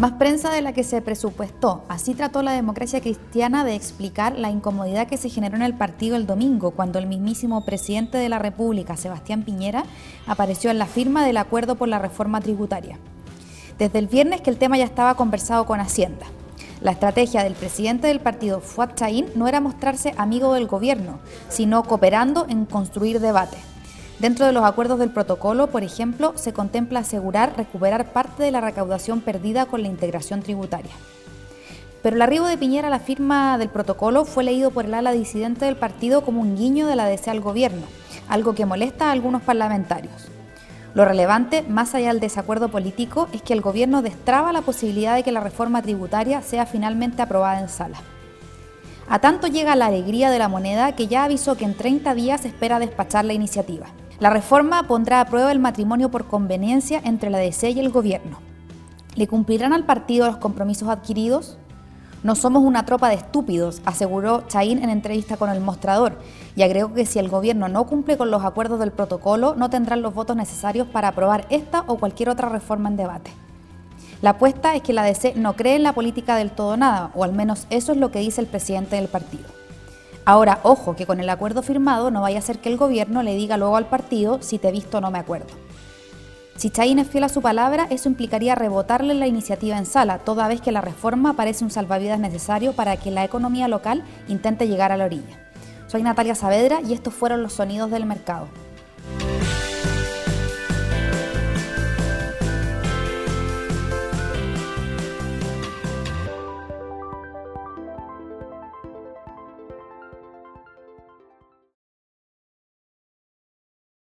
Más prensa de la que se presupuestó. Así trató la democracia cristiana de explicar la incomodidad que se generó en el partido el domingo, cuando el mismísimo presidente de la República, Sebastián Piñera, apareció en la firma del acuerdo por la reforma tributaria. Desde el viernes que el tema ya estaba conversado con Hacienda. La estrategia del presidente del partido, Fuad Chaín, no era mostrarse amigo del gobierno, sino cooperando en construir debate. Dentro de los acuerdos del protocolo, por ejemplo, se contempla asegurar recuperar parte de la recaudación perdida con la integración tributaria. Pero el arribo de Piñera a la firma del protocolo fue leído por el ala disidente del partido como un guiño de la DC al gobierno, algo que molesta a algunos parlamentarios. Lo relevante, más allá del desacuerdo político, es que el gobierno destraba la posibilidad de que la reforma tributaria sea finalmente aprobada en sala. A tanto llega la alegría de la moneda que ya avisó que en 30 días espera despachar la iniciativa. La reforma pondrá a prueba el matrimonio por conveniencia entre la DC y el gobierno. ¿Le cumplirán al partido los compromisos adquiridos? No somos una tropa de estúpidos, aseguró Chaín en entrevista con el mostrador, y agregó que si el gobierno no cumple con los acuerdos del protocolo, no tendrán los votos necesarios para aprobar esta o cualquier otra reforma en debate. La apuesta es que la DC no cree en la política del todo nada, o al menos eso es lo que dice el presidente del partido. Ahora, ojo, que con el acuerdo firmado no vaya a ser que el gobierno le diga luego al partido si te he visto no me acuerdo. Si Chaín es fiel a su palabra, eso implicaría rebotarle la iniciativa en sala, toda vez que la reforma parece un salvavidas necesario para que la economía local intente llegar a la orilla. Soy Natalia Saavedra y estos fueron los sonidos del mercado.